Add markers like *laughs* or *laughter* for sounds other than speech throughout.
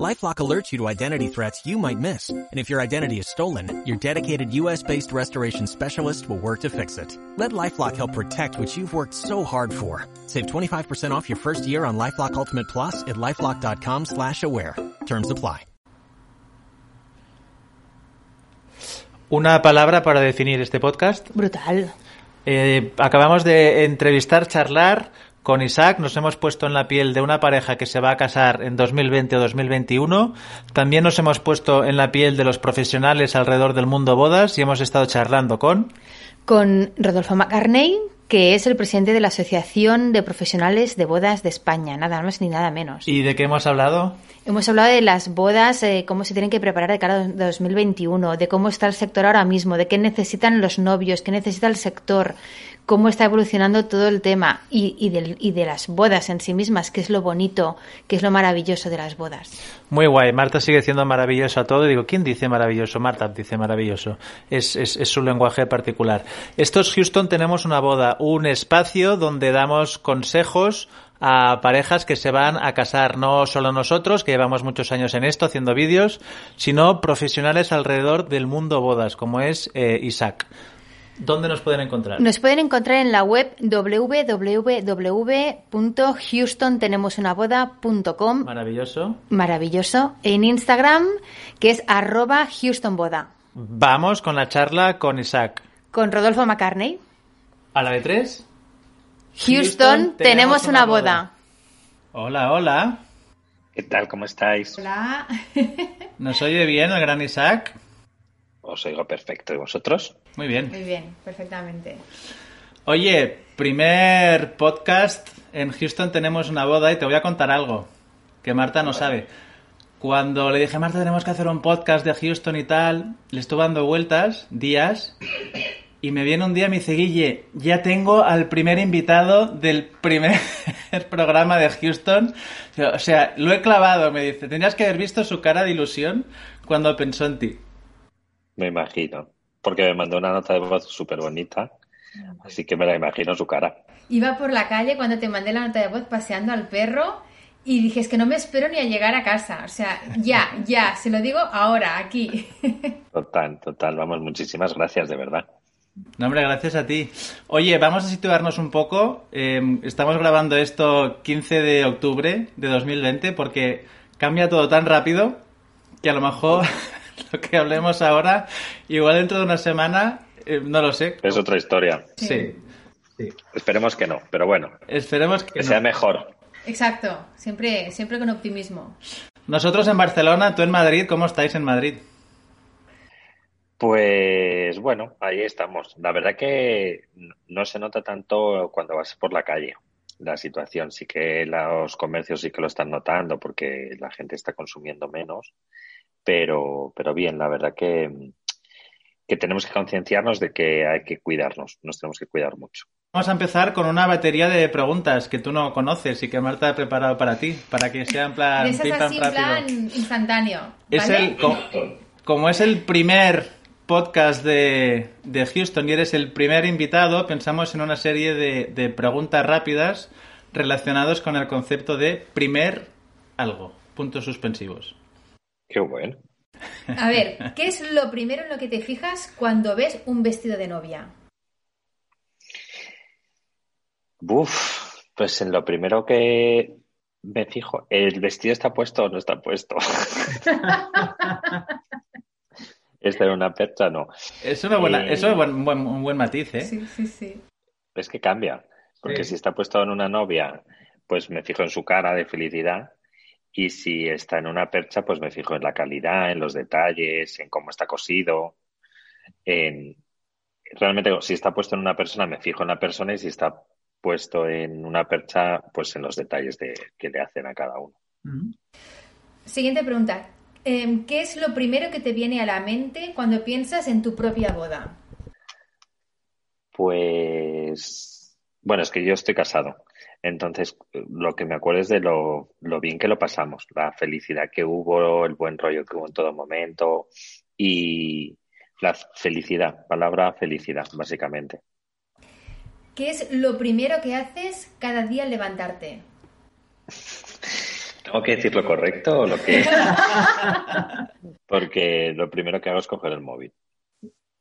LifeLock alerts you to identity threats you might miss. And if your identity is stolen, your dedicated US-based restoration specialist will work to fix it. Let LifeLock help protect what you've worked so hard for. Save 25% off your first year on LifeLock Ultimate Plus at LifeLock.com slash aware. Terms apply. Una palabra para definir este podcast. Brutal. Eh, acabamos de entrevistar, charlar con Isaac nos hemos puesto en la piel de una pareja que se va a casar en 2020 o 2021. También nos hemos puesto en la piel de los profesionales alrededor del mundo bodas y hemos estado charlando con... Con Rodolfo McCartney, que es el presidente de la Asociación de Profesionales de Bodas de España, nada más ni nada menos. ¿Y de qué hemos hablado? Hemos hablado de las bodas, eh, cómo se tienen que preparar de cara a 2021, de cómo está el sector ahora mismo, de qué necesitan los novios, qué necesita el sector, cómo está evolucionando todo el tema y, y, de, y, de, las bodas en sí mismas, qué es lo bonito, qué es lo maravilloso de las bodas. Muy guay, Marta sigue diciendo maravilloso a todo. Digo, ¿quién dice maravilloso? Marta dice maravilloso. Es, es, es su lenguaje particular. Estos Houston tenemos una boda, un espacio donde damos consejos a parejas que se van a casar, no solo nosotros, que llevamos muchos años en esto haciendo vídeos, sino profesionales alrededor del mundo bodas, como es eh, Isaac. ¿Dónde nos pueden encontrar? Nos pueden encontrar en la web www.houstontenemosunaboda.com. Maravilloso. Maravilloso. En Instagram, que es arroba houstonboda. Vamos con la charla con Isaac. Con Rodolfo McCartney. ¿A la de tres? Houston, Houston tenemos, una, una boda. boda. Hola, hola. ¿Qué tal? ¿Cómo estáis? Hola. *laughs* ¿Nos oye bien el gran Isaac? Os oigo perfecto. ¿Y vosotros? Muy bien. Muy bien, perfectamente. Oye, primer podcast. En Houston tenemos una boda y te voy a contar algo que Marta no sabe. Cuando le dije, Marta, tenemos que hacer un podcast de Houston y tal, le estuve dando vueltas, días, y me viene un día y me dice, Guille, ya tengo al primer invitado del primer *laughs* programa de Houston. O sea, lo he clavado, me dice. Tenías que haber visto su cara de ilusión cuando pensó en ti. Me imagino, porque me mandó una nota de voz súper bonita, así que me la imagino su cara. Iba por la calle cuando te mandé la nota de voz paseando al perro y dije, es que no me espero ni a llegar a casa. O sea, ya, ya, se lo digo ahora, aquí. *laughs* Total, total, vamos, muchísimas gracias, de verdad. No, hombre, gracias a ti. Oye, vamos a situarnos un poco. Eh, estamos grabando esto 15 de octubre de 2020 porque cambia todo tan rápido que a lo mejor *laughs* *laughs* lo que hablemos ahora, igual dentro de una semana, eh, no lo sé. Es otra historia. Sí. sí. Esperemos que no, pero bueno. Esperemos que, que no. sea mejor. Exacto, siempre, siempre con optimismo. Nosotros en Barcelona, tú en Madrid, ¿cómo estáis en Madrid? Pues bueno, ahí estamos. La verdad que no se nota tanto cuando vas por la calle la situación. Sí que los comercios sí que lo están notando porque la gente está consumiendo menos, pero, pero bien, la verdad que, que tenemos que concienciarnos de que hay que cuidarnos, nos tenemos que cuidar mucho. Vamos a empezar con una batería de preguntas que tú no conoces y que Marta ha preparado para ti, para que sea en plan, así, rápido. instantáneo. Es el, como, como es el primer podcast de, de, Houston y eres el primer invitado, pensamos en una serie de, de preguntas rápidas relacionadas con el concepto de primer algo, puntos suspensivos. Qué bueno. A ver, ¿qué es lo primero en lo que te fijas cuando ves un vestido de novia? Uf, pues en lo primero que me fijo, ¿el vestido está puesto o no está puesto? *laughs* ¿Está en una percha? No. Es una buena, eh, eso es buen, un buen matiz, ¿eh? Sí, sí, sí. Es que cambia. Porque sí. si está puesto en una novia, pues me fijo en su cara de felicidad. Y si está en una percha, pues me fijo en la calidad, en los detalles, en cómo está cosido. En... Realmente, si está puesto en una persona, me fijo en la persona y si está puesto en una percha, pues en los detalles de, que le hacen a cada uno. Siguiente pregunta. Eh, ¿Qué es lo primero que te viene a la mente cuando piensas en tu propia boda? Pues, bueno, es que yo estoy casado. Entonces, lo que me acuerdo es de lo, lo bien que lo pasamos, la felicidad que hubo, el buen rollo que hubo en todo momento y la felicidad, palabra felicidad, básicamente. ¿Qué es lo primero que haces cada día al levantarte? *laughs* ¿Tengo que decir lo correcto o lo que.? *laughs* Porque lo primero que hago es coger el móvil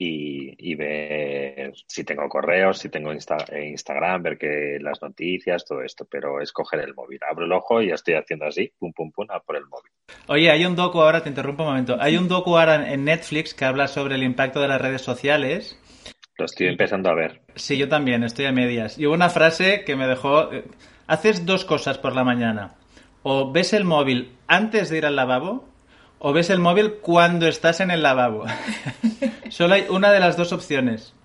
y, ver si tengo correos, si tengo eh, Instagram, ver que las noticias, todo esto. Pero es coger el móvil. Abro el ojo y ya estoy haciendo así, pum, pum, pum, a por el móvil. Oye, hay un docu ahora, te interrumpo un momento. Hay un docu ahora en Netflix que habla sobre el impacto de las redes sociales. Lo estoy empezando a ver. Sí, yo también, estoy a medias. Y hubo una frase que me dejó. Eh, haces dos cosas por la mañana o ves el móvil antes de ir al lavabo o ves el móvil cuando estás en el lavabo. *laughs* Solo hay una de las dos opciones.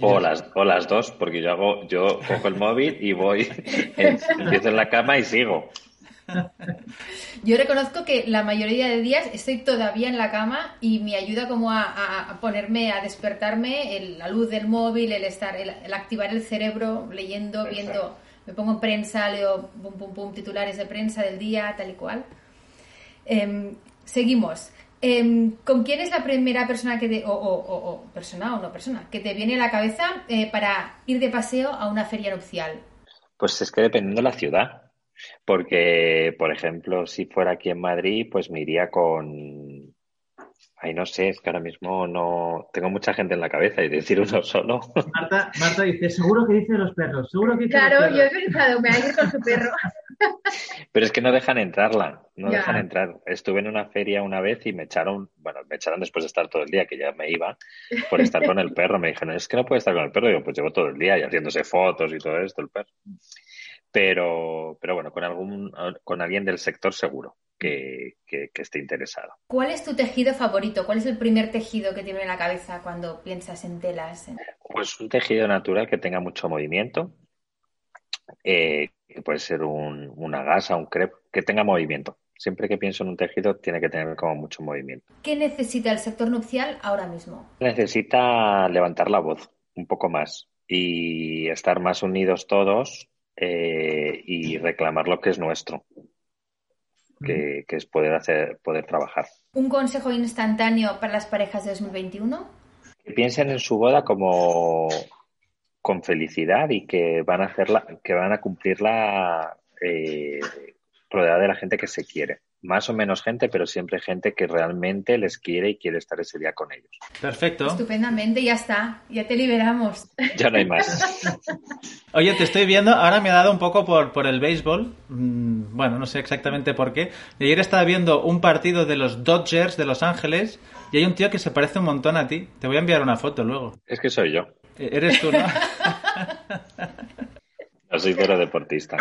O las, o las dos, porque yo hago, yo cojo el móvil y voy, *laughs* empiezo en la cama y sigo. *laughs* Yo reconozco que la mayoría de días estoy todavía en la cama y me ayuda como a, ponerme, a despertarme la luz del móvil, el estar, el, activar el cerebro, leyendo, viendo me pongo en prensa, leo pum, pum, pum, titulares de prensa del día, tal y cual. Em, seguimos. Em, ¿Con quién es la primera persona que te, o, persona o no persona, que te viene a la cabeza eh, para ir de paseo a una feria nupcial? Pues es que dependiendo de la ciudad. Porque, por ejemplo, si fuera aquí en Madrid, pues me iría con, Ay, no sé, es que ahora mismo no tengo mucha gente en la cabeza y decir uno solo. *laughs* Marta, Marta dice, seguro que dice los perros, seguro que dice Claro, los perros. yo he pensado, me va a ir con su perro. *laughs* Pero es que no dejan entrarla, no dejan entrar. Estuve en una feria una vez y me echaron, bueno, me echaron después de estar todo el día, que ya me iba, por estar con el perro. Me dijeron, es que no puede estar con el perro. Digo, pues llevo todo el día y haciéndose fotos y todo esto, el perro. Pero, pero bueno, con algún, con alguien del sector seguro que, esté interesado. ¿Cuál es tu tejido favorito? ¿Cuál es el primer tejido que tiene en la cabeza cuando piensas en telas? Pues un tejido natural que tenga mucho movimiento, eh, que puede ser una gasa, un crepe, que tenga movimiento. Siempre que pienso en un tejido tiene que tener como mucho movimiento. ¿Qué necesita el sector nupcial ahora mismo? Necesita levantar la voz un poco más y estar más unidos todos eh, y reclamar lo que es nuestro que, es poder hacer, poder trabajar. ¿Un consejo instantáneo para las parejas de 2021? Que piensen en su boda como con felicidad y que van a hacerla, que van a cumplirla eh, rodeada de la gente que se quiere más o menos gente, pero siempre gente que realmente les quiere y quiere estar ese día con ellos. Perfecto. Estupendamente, ya está, ya te liberamos. Ya no hay más. *laughs* Oye, te estoy viendo, ahora me ha dado un poco por, por el béisbol, mm, bueno, no sé exactamente por qué. Ayer estaba viendo un partido de los Dodgers de Los Ángeles y hay un tío que se parece un montón a ti. Te voy a enviar una foto luego. Es que soy yo. E-, eres tú, ¿no? *laughs* no soy cero deportista.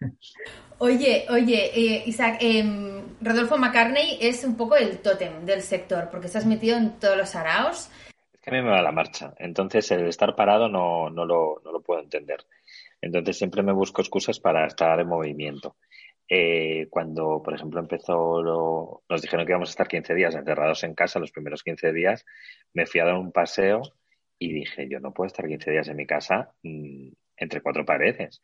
*laughs* Oye, oye, eh, Isaac, em, Rodolfo McCartney es un poco el tótem del sector, porque estás metido en todos los araos. Es que a mí me va la marcha, entonces el estar parado no, no, lo, no lo puedo entender. Entonces siempre me busco excusas para estar en movimiento. Eh, cuando, por ejemplo, empezó, lo, nos dijeron que íbamos a estar 15 días encerrados en casa, los primeros 15 días, me fui a dar un paseo y dije, yo no puedo estar 15 días en mi casa mm, entre cuatro paredes.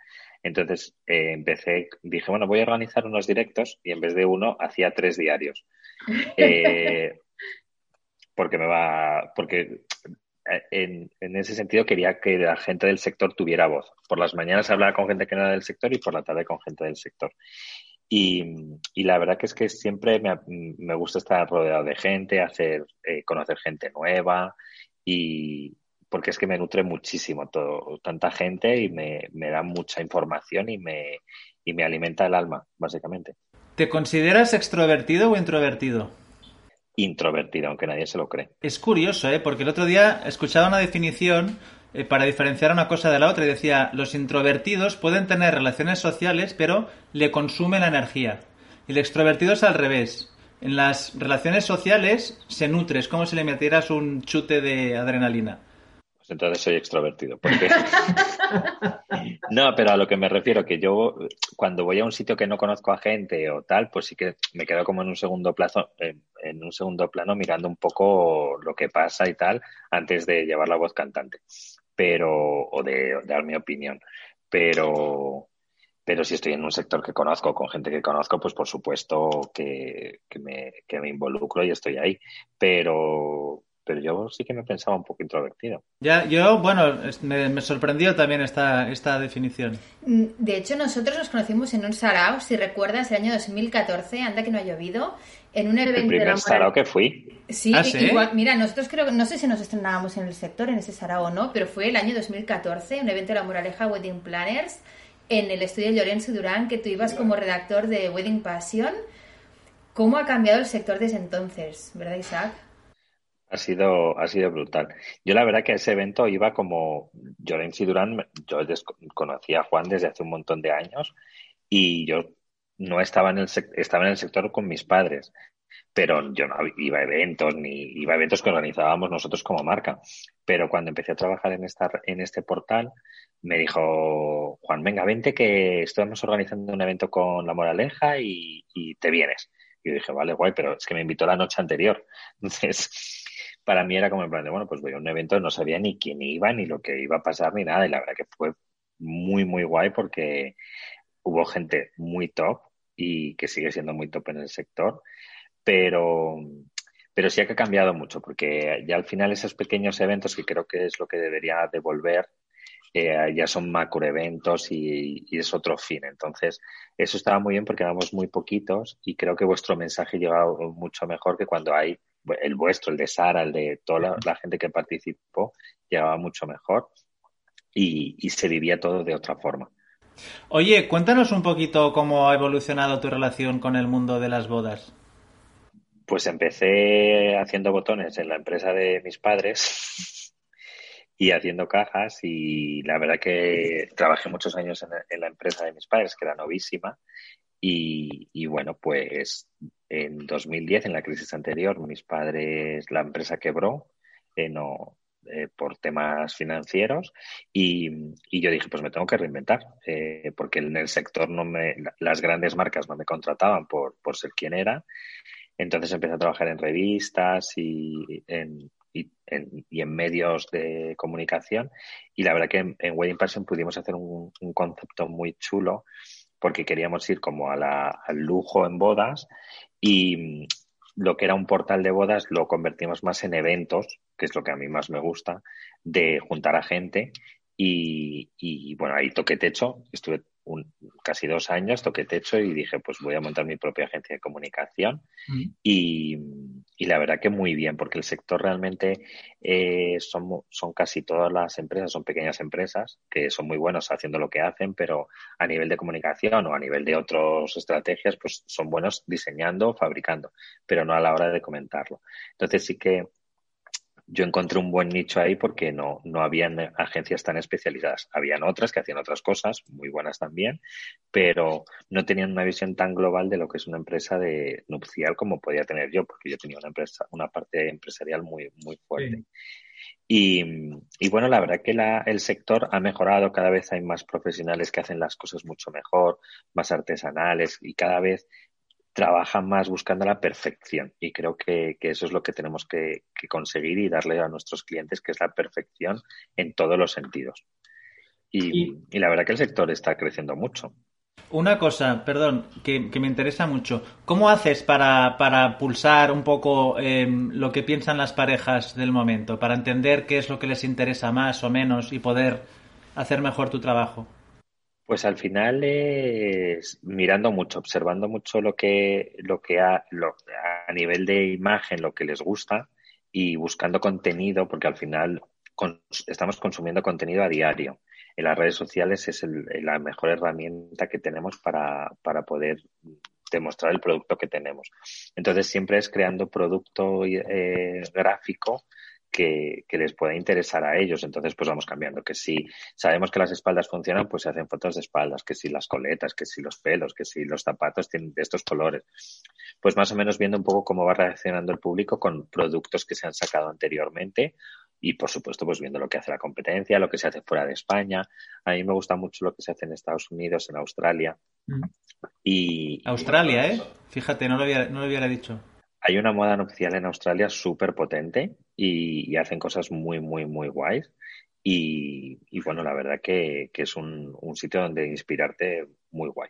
Entonces eh, empecé, dije, bueno, voy a organizar unos directos y en vez de uno hacía tres diarios. *laughs* Eh, porque me va, porque eh, en, en, ese sentido quería que la gente del sector tuviera voz. Por las mañanas hablaba con gente que no era del sector y por la tarde con gente del sector. Y, y la verdad que es que siempre me, me gusta estar rodeado de gente, hacer, conocer gente nueva y, porque es que me nutre muchísimo todo, tanta gente y me, da mucha información y me, y me alimenta el alma, básicamente. ¿Te consideras extrovertido o introvertido? Introvertido, aunque nadie se lo cree. Es curioso, ¿eh? porque el otro día escuchaba una definición eh, para diferenciar una cosa de la otra y decía, los introvertidos pueden tener relaciones sociales, pero le consume la energía. Y el extrovertido es al revés. En las relaciones sociales se nutre, es como si le metieras un chute de adrenalina. Pues entonces soy extrovertido. *laughs* No, pero a lo que me refiero, que yo cuando voy a un sitio que no conozco a gente o tal, pues sí que me quedo como en un segundo plazo, en, un segundo plano mirando un poco lo que pasa y tal, antes de llevar la voz cantante. Pero, o de, dar mi opinión. Pero, pero si estoy en un sector que conozco, con gente que conozco, pues por supuesto que me involucro y estoy ahí. Pero, pero yo sí que me pensaba un poco introvertido. Ya, yo, bueno, me, sorprendió también esta, esta definición. Mm, de hecho, nosotros nos conocimos en un sarao, si recuerdas, el año 2014, anda que no ha llovido, en un evento el primer de sarao que fui. Sí, ¿Ah, Igual, mira, nosotros creo que, no sé si nos estrenábamos en el sector, en ese sarao o no, pero fue el año 2014, un evento de la Moraleja Wedding Planners, en el estudio de Lorenzo Durán, que tú ibas como redactor de Wedding Passion. ¿Cómo ha cambiado el sector desde entonces, verdad, Isaac? Ha sido, ha sido brutal. Yo la verdad que ese evento iba como Llorens y Durán, yo conocía a Juan desde hace un montón de años y yo no estaba en el, estaba en el sector con mis padres, pero yo no iba a eventos ni iba a eventos que organizábamos nosotros como marca. Pero cuando empecé a trabajar en, esta, en este portal, me dijo, Juan, venga, vente que estamos organizando un evento con La Moraleja y, y te vienes. Y yo dije, vale, guay, pero es que me invitó la noche anterior. *laughs* Entonces, para mí era como en plan de, bueno, pues voy a un evento, no sabía ni quién iba, ni lo que iba a pasar, ni nada. Y la verdad que fue muy, muy guay porque hubo gente muy top y que sigue siendo muy top en el sector, pero, pero sí que ha cambiado mucho porque ya al final esos pequeños eventos que creo que es lo que debería devolver eh, ya son macro eventos y, y, es otro fin. Entonces, eso estaba muy bien porque éramos muy poquitos y creo que vuestro mensaje llega mucho mejor que cuando hay el vuestro, el de Sara, el de toda la, gente que participó, llegaba mucho mejor y, se vivía todo de otra forma. Oye, cuéntanos un poquito cómo ha evolucionado tu relación con el mundo de las bodas. Pues empecé haciendo botones en la empresa de mis padres *laughs* y haciendo cajas y la verdad que trabajé muchos años en, la empresa de mis padres, que era novísima, y, y, bueno, pues en 2010, en la crisis anterior, mis padres, la empresa quebró eh, no, eh, por temas financieros y, yo dije, pues me tengo que reinventar, eh, porque en el sector no me, las grandes marcas no me contrataban por, por ser quien era. Entonces empecé a trabajar en revistas y en, y en, en medios de comunicación. Y la verdad que en, Wedding Passion pudimos hacer un, un concepto muy chulo porque queríamos ir como a la, al lujo en bodas y lo que era un portal de bodas lo convertimos más en eventos, que es lo que a mí más me gusta, de juntar a gente y, y bueno, ahí toqué techo, estuve un, casi dos años, toqué techo y dije, pues voy a montar mi propia agencia de comunicación. Mm. Y, y, la verdad que muy bien, porque el sector realmente eh, son, son casi todas las empresas, son pequeñas empresas que son muy buenos haciendo lo que hacen, pero a nivel de comunicación o a nivel de otras estrategias, pues son buenos diseñando, fabricando, pero no a la hora de comentarlo. Entonces sí que yo encontré un buen nicho ahí porque no, no habían agencias tan especializadas. Habían otras que hacían otras cosas, muy buenas también, pero no tenían una visión tan global de lo que es una empresa de nupcial como podía tener yo, porque yo tenía una empresa, una parte empresarial muy, muy fuerte. Y, y, bueno, la verdad que la, el sector ha mejorado, cada vez hay más profesionales que hacen las cosas mucho mejor, más artesanales y cada vez trabajan más buscando la perfección y creo que, eso es lo que tenemos que, conseguir y darle a nuestros clientes, que es la perfección en todos los sentidos. Y, la verdad que el sector está creciendo mucho. Una cosa, perdón, que, me interesa mucho. ¿Cómo haces para, para pulsar un poco em, lo que piensan las parejas del momento, para entender qué es lo que les interesa más o menos y poder hacer mejor tu trabajo? Pues al final es mirando mucho, observando mucho lo que, lo que a, a nivel de imagen, lo que les gusta y buscando contenido, porque al final estamos consumiendo contenido a diario. En las redes sociales es la mejor herramienta que tenemos para, para poder demostrar el producto que tenemos. Entonces siempre es creando producto eh, gráfico que, les pueda interesar a ellos. Entonces, pues vamos cambiando. Que si sabemos que las espaldas funcionan, pues se hacen fotos de espaldas, que si las coletas, que si los pelos, que si los zapatos tienen de estos colores. Pues más o menos viendo un poco cómo va reaccionando el público con productos que se han sacado anteriormente y por supuesto pues viendo lo que hace la competencia, lo que se hace fuera de España. A mí me gusta mucho lo que se hace en Estados Unidos, en Australia. Mm. Y, Australia, ¿eh? Fíjate, no lo, no lo hubiera dicho. Hay una moda nupcial en Australia súper potente y, hacen cosas muy, muy, muy guays. Y, bueno, la verdad que, es un, sitio donde inspirarte muy guay.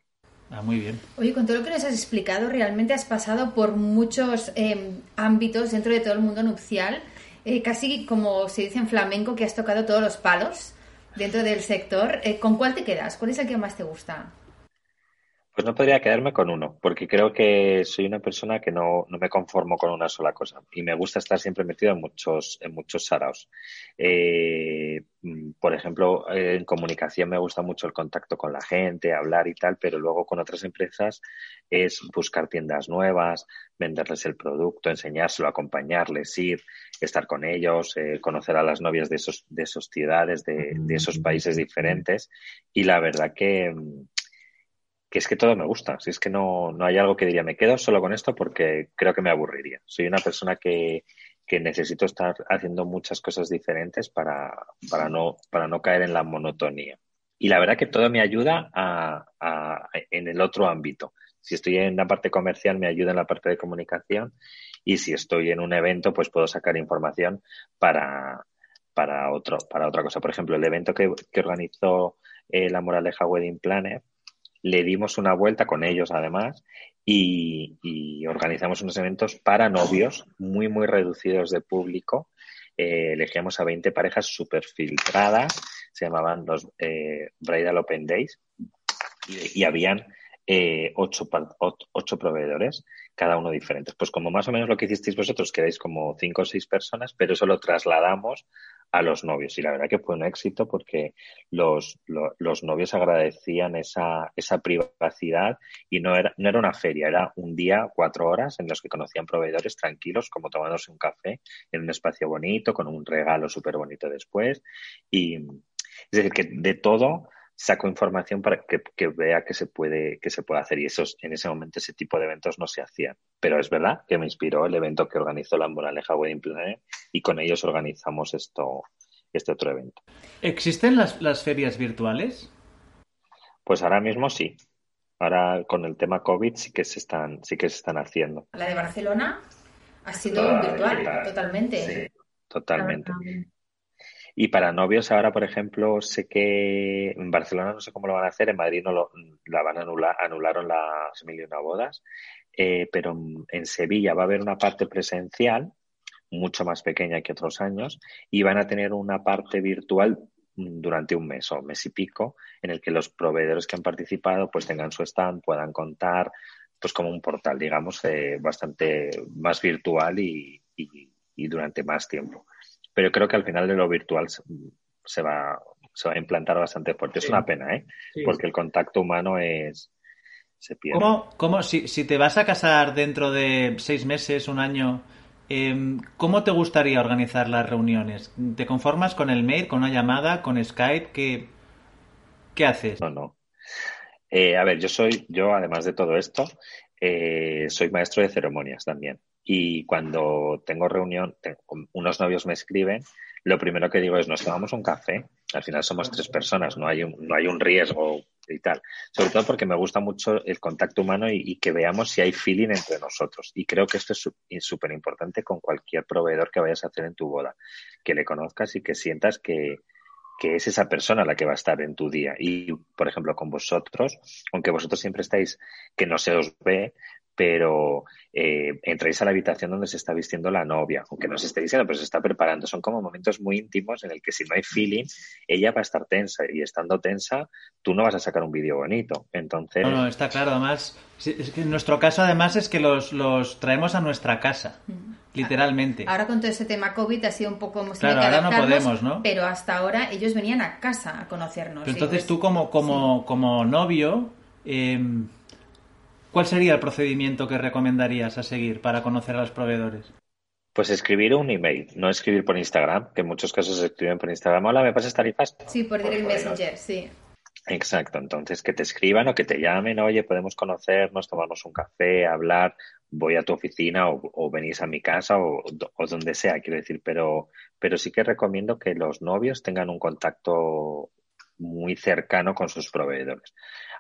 Ah, muy bien. Oye, con todo lo que nos has explicado, realmente has pasado por muchos em, ámbitos dentro de todo el mundo nupcial, eh, casi como se dice en flamenco, que has tocado todos los palos dentro del sector. Eh, ¿Con cuál te quedas? ¿Cuál es el que más te gusta? Pues no podría quedarme con uno, porque creo que soy una persona que no, no me conformo con una sola cosa y me gusta estar siempre metido en muchos, en muchos saraos. Eh, por ejemplo, en comunicación me gusta mucho el contacto con la gente, hablar y tal, pero luego con otras empresas es buscar tiendas nuevas, venderles el producto, enseñárselo, acompañarles, ir, estar con ellos, eh, conocer a las novias de esos, de esos ciudades, de, de esos países diferentes. Y la verdad que es que todo me gusta. Si es que no, no hay algo que diría, me quedo solo con esto porque creo que me aburriría. Soy una persona que, que necesito estar haciendo muchas cosas diferentes para, para, no, para no caer en la monotonía. Y la verdad que todo me ayuda a, a, en el otro ámbito. Si estoy en la parte comercial, me ayuda en la parte de comunicación. Y si estoy en un evento, pues puedo sacar información para, para, otro, para otra cosa. Por ejemplo, el evento que, que organizó eh, la Moraleja Wedding Planner, le dimos una vuelta con ellos además y, organizamos unos eventos para novios muy, muy reducidos de público. Eh, elegíamos a 20 parejas súper filtradas, se llamaban los eh, Bridal Open Days y, y habían eh, ocho, ocho, proveedores, cada uno diferentes. Pues como más o menos lo que hicisteis vosotros, que erais como cinco o seis personas, pero eso lo trasladamos a los novios. Y la verdad que fue un éxito porque los, los, novios agradecían esa, esa privacidad y no era, no era una feria, era un día, cuatro horas en los que conocían proveedores tranquilos, como tomándose un café en un espacio bonito, con un regalo súper bonito después. Y es decir, que de todo saco información para que, vea que se puede que se puede hacer. Y esos en ese momento ese tipo de eventos no se hacían. Pero es verdad que me inspiró el evento que organizó la Moraleja Wedding Planner y con ellos organizamos esto este otro evento. Existen las, las ferias virtuales pues ahora mismo sí. Ahora con el tema covid sí que se están sí que se están haciendo. La de Barcelona ha sido virtual totalmente. sí, totalmente y para novios ahora, por ejemplo, sé que en Barcelona no sé cómo lo van a hacer, en Madrid no lo, la van a anular, anularon las mil y una bodas, eh, pero en Sevilla va a haber una parte presencial mucho más pequeña que otros años y van a tener una parte virtual durante un mes o mes y pico en el que los proveedores que han participado pues tengan su stand, puedan contar pues como un portal digamos eh, bastante más virtual y, y durante más tiempo pero creo que al final de lo virtual se va, se va a implantar bastante fuerte. Es una pena, ¿eh? Porque el contacto humano es... se pierde. ¿Cómo, cómo si, si, te vas a casar dentro de seis meses, un año, eh, ¿cómo te gustaría organizar las reuniones? ¿Te conformas con el mail, con una llamada, con Skype? ¿Qué, qué haces? No, no. Eh, a ver, yo soy, yo además de todo esto, eh, soy maestro de ceremonias también. Y cuando tengo reunión, unos novios me escriben, lo primero que digo es, nos tomamos un café. Al final somos tres personas, no hay un, no hay un riesgo y tal. Sobre todo porque me gusta mucho el contacto humano y, que veamos si hay feeling entre nosotros. Y creo que esto es súper importante con cualquier proveedor que vayas a hacer en tu boda. Que le conozcas y que sientas que, que es esa persona la que va a estar en tu día. Y, por ejemplo, con vosotros, aunque vosotros siempre estáis que no se os ve, pero eh, entráis a la habitación donde se está vistiendo la novia, aunque no se esté diciendo, pero se está preparando. Son como momentos muy íntimos en el que si no hay feeling, ella va a estar tensa y estando tensa, tú no vas a sacar un vídeo bonito. Entonces... No, no, está claro. Además, es que en nuestro caso además es que los, los traemos a nuestra casa. Mm. Literalmente. Ahora con todo ese tema COVID ha sido un poco hemos claro, ahora no podemos, ¿no? Pero hasta ahora ellos venían a casa a conocernos. entonces pues tú como, como, sí. como novio, eh, ¿Cuál sería el procedimiento que recomendarías a seguir para conocer a los proveedores? Pues escribir un email, no escribir por Instagram, que en muchos casos se escriben por Instagram. Hola, ¿me pasas tarifas? Sí, por direct messenger, sí. Exacto, entonces que te escriban o que te llamen, oye, podemos conocernos, tomarnos un café, hablar, voy a tu oficina o, o venís a mi casa o, o, donde sea, quiero decir, pero, pero sí que recomiendo que los novios tengan un contacto muy cercano con sus proveedores.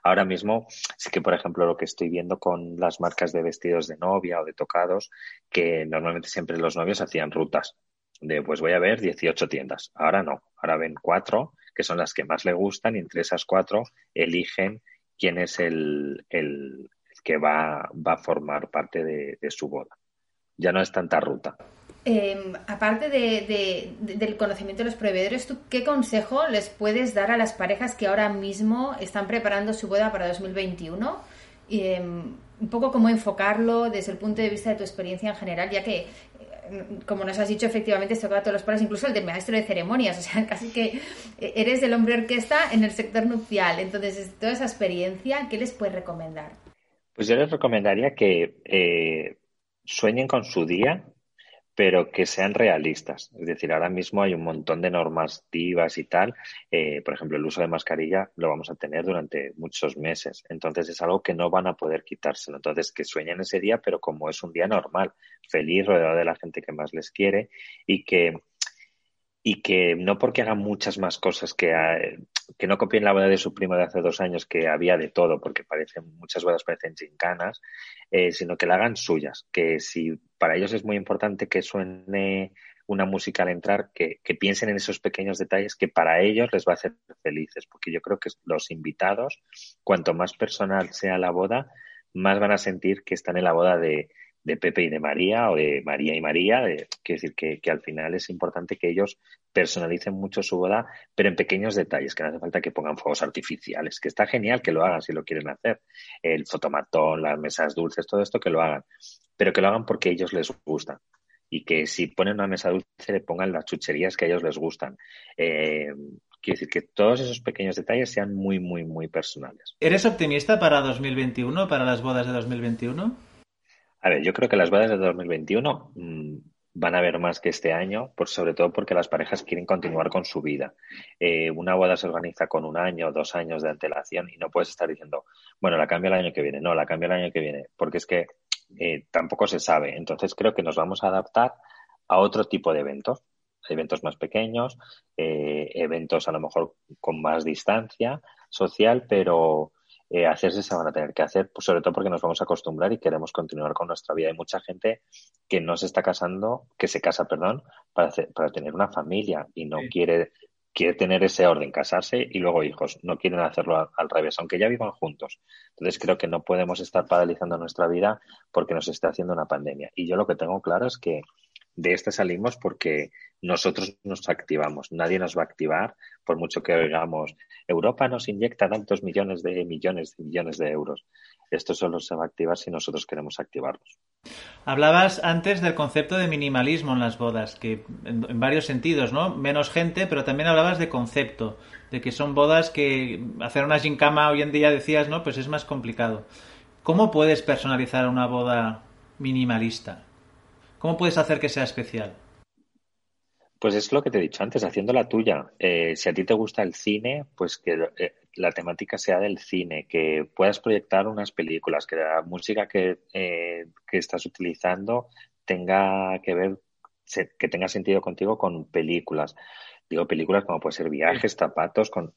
Ahora mismo sí que, por ejemplo, lo que estoy viendo con las marcas de vestidos de novia o de tocados, que normalmente siempre los novios hacían rutas de pues voy a ver 18 tiendas. Ahora no, ahora ven cuatro, que son las que más le gustan, y entre esas cuatro eligen quién es el, el, que va, va, a formar parte de, su boda. Ya no es tanta ruta. Em, aparte de, del conocimiento de los proveedores, ¿tú qué consejo les puedes dar a las parejas que ahora mismo están preparando su boda para 2021? Em, un poco cómo enfocarlo desde el punto de vista de tu experiencia en general, ya que como nos has dicho, efectivamente esto va a todos los pares, incluso el de maestro de ceremonias, *laughs* o sea, casi que eres el hombre orquesta en el sector nupcial. Entonces, toda esa experiencia, ¿qué les puedes recomendar? Pues yo les recomendaría que eh, sueñen con su día, pero que sean realistas. Es decir, ahora mismo hay un montón de normativas y tal. Eh, por ejemplo, el uso de mascarilla lo vamos a tener durante muchos meses. Entonces es algo que no van a poder quitárselo. Entonces que sueñen ese día, pero como es un día normal, feliz, rodeado de la gente que más les quiere y que y que no porque hagan muchas más cosas que, eh, que no copien la boda de su primo de hace dos años que había de todo, porque parecen, muchas bodas parecen chincanas, eh, sino que la hagan suyas, que si para ellos es muy importante que suene una música al entrar, que, que piensen en esos pequeños detalles que para ellos les va a hacer felices, porque yo creo que los invitados, cuanto más personal sea la boda, más van a sentir que están en la boda de, de Pepe y de María o de María y María. quiero decir que, al final es importante que ellos personalicen mucho su boda, pero en pequeños detalles, que no hace falta que pongan fuegos artificiales, que está genial que lo hagan si lo quieren hacer. El fotomatón, las mesas dulces, todo esto que lo hagan, pero que lo hagan porque a ellos les gustan. Y que si ponen una mesa dulce le pongan las chucherías que a ellos les gustan. Eh, quiero decir que todos esos pequeños detalles sean muy, muy, muy personales. ¿Eres optimista para 2021, para las bodas de 2021? A ver, yo creo que las bodas de 2021 mm, van a haber más que este año, por, sobre todo porque las parejas quieren continuar con su vida. Eh, una boda se organiza con un año, dos años de antelación y no puedes estar diciendo, bueno, la cambio el año que viene. No, la cambio el año que viene, porque es que eh, tampoco se sabe. Entonces creo que nos vamos a adaptar a otro tipo de eventos, eventos más pequeños, eh, eventos a lo mejor con más distancia social, pero eh, hacerse se van a tener que hacer, pues sobre todo porque nos vamos a acostumbrar y queremos continuar con nuestra vida. Hay mucha gente que no se está casando, que se casa, perdón, para, para tener una familia y no quiere quiere tener ese orden, casarse y luego hijos. No quieren hacerlo al, revés, aunque ya vivan juntos. Entonces creo que no podemos estar paralizando nuestra vida porque nos está haciendo una pandemia. Y yo lo que tengo claro es que de esta salimos porque nosotros nos activamos. Nadie nos va a activar por mucho que oigamos, Europa nos inyecta tantos millones de millones de millones de euros. Esto solo se va a activar si nosotros queremos activarlos. Hablabas antes del concepto de minimalismo en las bodas, que en, varios sentidos, ¿no? Menos gente, pero también hablabas de concepto, de que son bodas que hacer una gincama hoy en día decías, ¿no? Pues es más complicado. ¿Cómo puedes personalizar una boda minimalista? ¿Cómo puedes hacer que sea especial? Pues es lo que te he dicho antes, haciendo la tuya. Eh, si a ti te gusta el cine, pues que eh, la temática sea del cine, que puedas proyectar unas películas, que la música que, eh, que estás utilizando tenga que ver, que tenga sentido contigo con películas. Digo películas como puede ser viajes, zapatos, con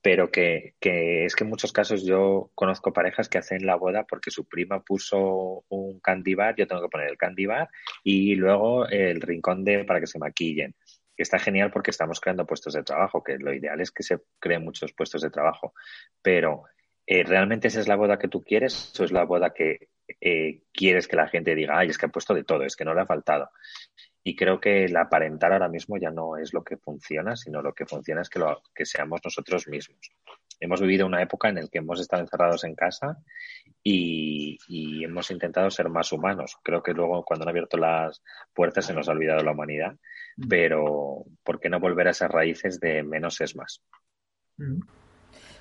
pero que, que, es que en muchos casos yo conozco parejas que hacen la boda porque su prima puso un candy bar, yo tengo que poner el candy bar y luego el rincón de para que se maquillen. Está genial porque estamos creando puestos de trabajo, que lo ideal es que se creen muchos puestos de trabajo, pero eh, ¿realmente esa es la boda que tú quieres o es la boda que eh, quieres que la gente diga, ay, es que ha puesto de todo, es que no le ha faltado? Y creo que el aparentar ahora mismo ya no es lo que funciona, sino lo que funciona es que, lo, que seamos nosotros mismos. Hemos vivido una época en la que hemos estado encerrados en casa y, hemos intentado ser más humanos. Creo que luego cuando han abierto las puertas se nos ha olvidado la humanidad, mm. pero ¿por qué no volver a esas raíces de menos es más? Mm.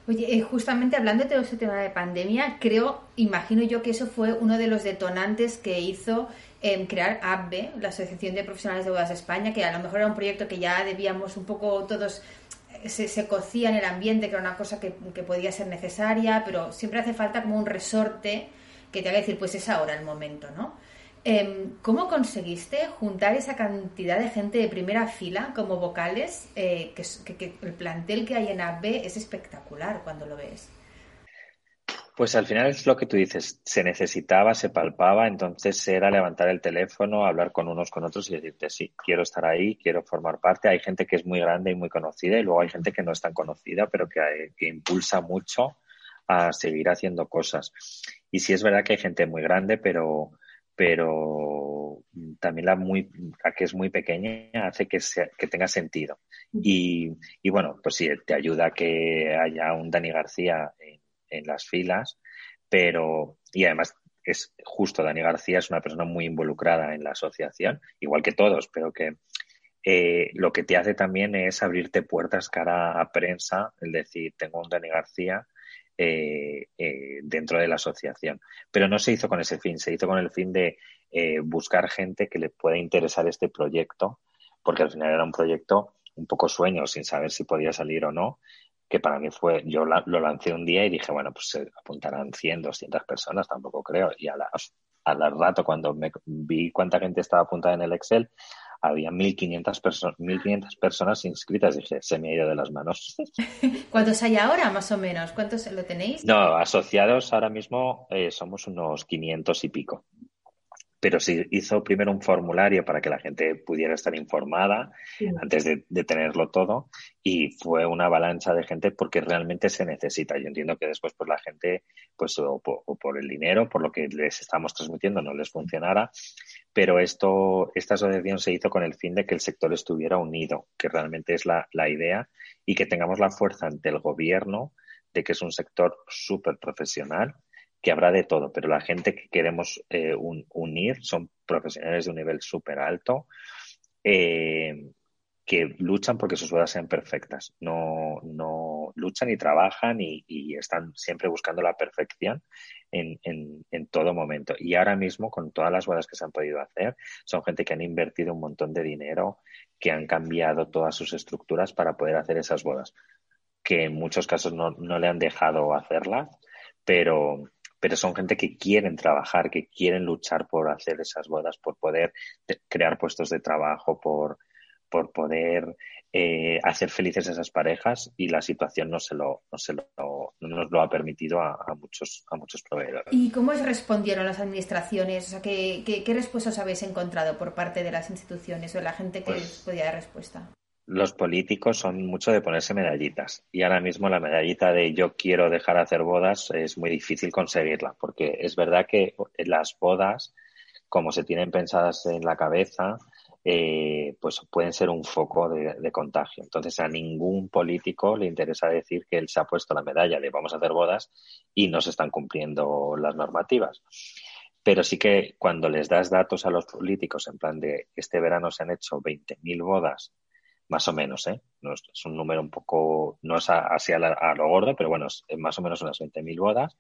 Oye, eh, justamente hablando de todo ese tema de pandemia, creo, imagino yo que eso fue uno de los detonantes que hizo crear ABBE, la Asociación de Profesionales de Bodas de España, que a lo mejor era un proyecto que ya debíamos un poco todos eh, se, se, cocía en el ambiente, que era una cosa que, que, podía ser necesaria, pero siempre hace falta como un resorte que te haga decir, pues es ahora el momento, ¿no? Em, ¿Cómo conseguiste juntar esa cantidad de gente de primera fila como vocales? Eh, que, que, el plantel que hay en ABBE es espectacular cuando lo ves. Pues al final es lo que tú dices, se necesitaba, se palpaba, entonces era levantar el teléfono, hablar con unos con otros y decirte, sí, quiero estar ahí, quiero formar parte. Hay gente que es muy grande y muy conocida y luego hay gente que no es tan conocida, pero que, que impulsa mucho a seguir haciendo cosas. Y sí es verdad que hay gente muy grande, pero, pero también la, muy, la que es muy pequeña hace que, sea, que tenga sentido. Y, y bueno, pues sí, te ayuda a que haya un Dani García en, en las filas, pero, y además es justo, Dani García es una persona muy involucrada en la asociación, igual que todos, pero que eh, lo que te hace también es abrirte puertas cara a prensa, es decir, tengo un Dani García eh, eh, dentro de la asociación. Pero no se hizo con ese fin, se hizo con el fin de buscar gente que le pueda interesar este proyecto, porque al final era un proyecto un poco sueño, sin saber si podía salir o no, que para mí fue, yo lo lancé un día y dije, bueno, pues se apuntarán 100, 200 personas, tampoco creo. Y a al rato, cuando me vi cuánta gente estaba apuntada en el Excel, había 1.500 personas 1.500 personas inscritas. Dije, se me ha ido de las manos. *laughs* *laughs* ¿Cuántos hay ahora, más o menos? ¿Cuántos lo tenéis? No, asociados ahora mismo eh, somos unos 500 y pico pero se hizo primero un formulario para que la gente pudiera estar informada antes de, tenerlo todo y fue una avalancha de gente porque realmente se necesita. Yo entiendo que después pues la gente pues o, por el dinero, por lo que les estamos transmitiendo no les funcionara, pero esto esta asociación se hizo con el fin de que el sector estuviera unido, que realmente es la, la idea y que tengamos la fuerza ante el gobierno de que es un sector súper profesional que habrá de todo, pero la gente que queremos eh, unir son profesionales de un nivel súper alto eh, que luchan porque sus bodas sean perfectas. No, no luchan y trabajan y, están siempre buscando la perfección en, en, todo momento. Y ahora mismo, con todas las bodas que se han podido hacer, son gente que han invertido un montón de dinero, que han cambiado todas sus estructuras para poder hacer esas bodas, que en muchos casos no, no le han dejado hacerlas, pero, pero son gente que quieren trabajar, que quieren luchar por hacer esas bodas, por poder crear puestos de trabajo, por, por poder eh, hacer felices a esas parejas y la situación no se lo, no se lo, no nos lo ha permitido a, muchos, a muchos proveedores. ¿Y cómo respondieron las administraciones? O sea, ¿qué, qué, respuestas habéis encontrado por parte de las instituciones o de la gente que pues podía dar respuesta? Los políticos son mucho de ponerse medallitas. Y ahora mismo la medallita de yo quiero dejar de hacer bodas es muy difícil conseguirla porque es verdad que las bodas como se tienen pensadas en la cabeza eh, pues pueden ser un foco de, contagio. Entonces a ningún político le interesa decir que él se ha puesto la medalla de vamos a hacer bodas y no se están cumpliendo las normativas. Pero sí que cuando les das datos a los políticos en plan de este verano se han hecho 20.000 bodas más o menos, ¿eh? No es, un número un poco, no es así a, lo gordo, pero bueno, es, más o menos unas 20.000 bodas.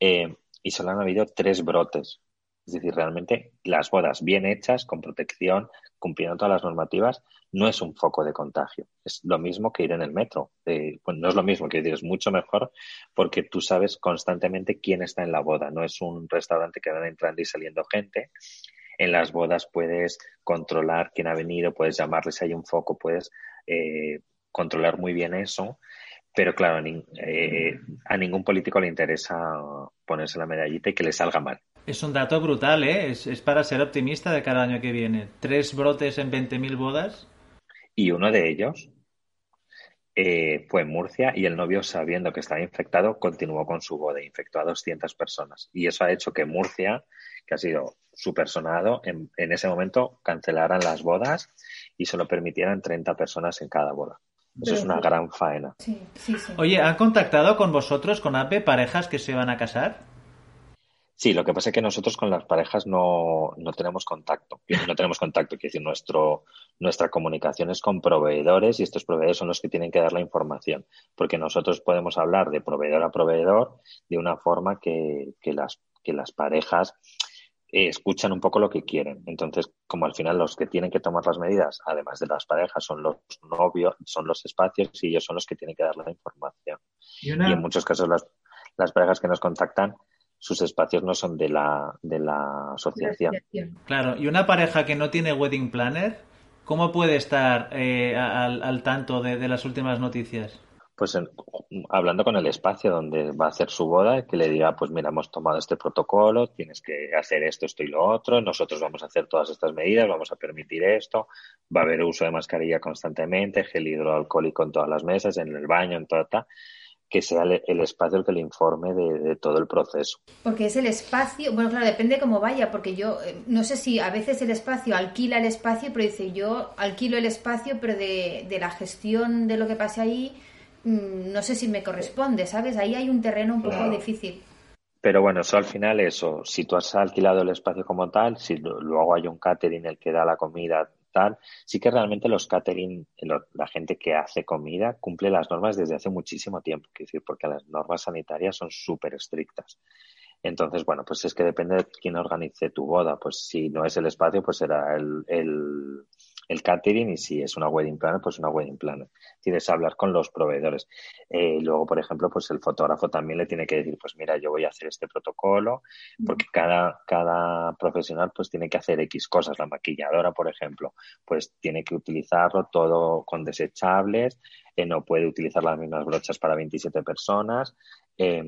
Eh, y solo han habido tres brotes. Es decir, realmente las bodas bien hechas, con protección, cumpliendo todas las normativas, no es un foco de contagio. Es lo mismo que ir en el metro. Eh, no es lo mismo, que decir, es mucho mejor porque tú sabes constantemente quién está en la boda. No es un restaurante que van entrando y saliendo gente en las bodas puedes controlar quién ha venido, puedes llamarles si hay un foco, puedes eh, controlar muy bien eso. Pero claro, eh, a ningún político le interesa ponerse la medallita y que le salga mal. Es un dato brutal, ¿eh? Es, para ser optimista de cada año que viene. Tres brotes en 20.000 bodas. Y uno de ellos eh, fue en Murcia y el novio, sabiendo que estaba infectado, continuó con su boda, infectó a 200 personas. Y eso ha hecho que Murcia que ha sido súper sonado, en, ese momento cancelaran las bodas y solo permitieran 30 personas en cada boda. Eso es una gran faena. Oye, ¿han contactado con vosotros, con APE, parejas que se van a casar? Sí, lo que pasa es que nosotros con las parejas no, no tenemos contacto. No tenemos contacto, quiere decir, nuestro, nuestra comunicación es con proveedores y estos proveedores son los que tienen que dar la información. Porque nosotros podemos hablar de proveedor a proveedor de una forma que, que, las, que las parejas eh, escuchan un poco lo que quieren. Entonces, como al final los que tienen que tomar las medidas, además de las parejas, son los novios, son los espacios y ellos son los que tienen que dar la información. Y, en muchos casos las, las parejas que nos contactan sus espacios no son de la, de la asociación. Claro, y una pareja que no tiene wedding planner, ¿cómo puede estar eh, al, al, tanto de, de, las últimas noticias? pues hablando con el espacio donde va a hacer su boda, que le diga, pues mira, hemos tomado este protocolo, tienes que hacer esto, esto y lo otro, nosotros vamos a hacer todas estas medidas, vamos a permitir esto, va a haber uso de mascarilla constantemente, gel hidroalcohólico en todas las mesas, en el baño, en toda, que sea el, espacio el que le informe de, todo el proceso. Porque es el espacio, bueno, claro, depende cómo vaya, porque yo eh, no sé si a veces el espacio alquila el espacio, pero dice yo alquilo el espacio, pero de, de la gestión de lo que pase ahí, mm, no sé si me corresponde, ¿sabes? Ahí hay un terreno un poco difícil. Pero bueno, eso al final, eso, si tú has alquilado el espacio como tal, si luego hay un catering el que da la comida sí que realmente los catering, la gente que hace comida, cumple las normas desde hace muchísimo tiempo, quiero decir, porque las normas sanitarias son súper estrictas. Entonces, bueno, pues es que depende de quién organice tu boda. Pues si no es el espacio, pues será el catering y si es una wedding planner, pues una wedding planner. Tienes que hablar con los proveedores. Eh, luego, por ejemplo, pues el fotógrafo también le tiene que decir, pues mira, yo voy a hacer este protocolo, porque cada, cada profesional pues tiene que hacer X cosas. La maquilladora, por ejemplo, pues tiene que utilizarlo todo con desechables, eh, no puede utilizar las mismas brochas para 27 personas. Eh,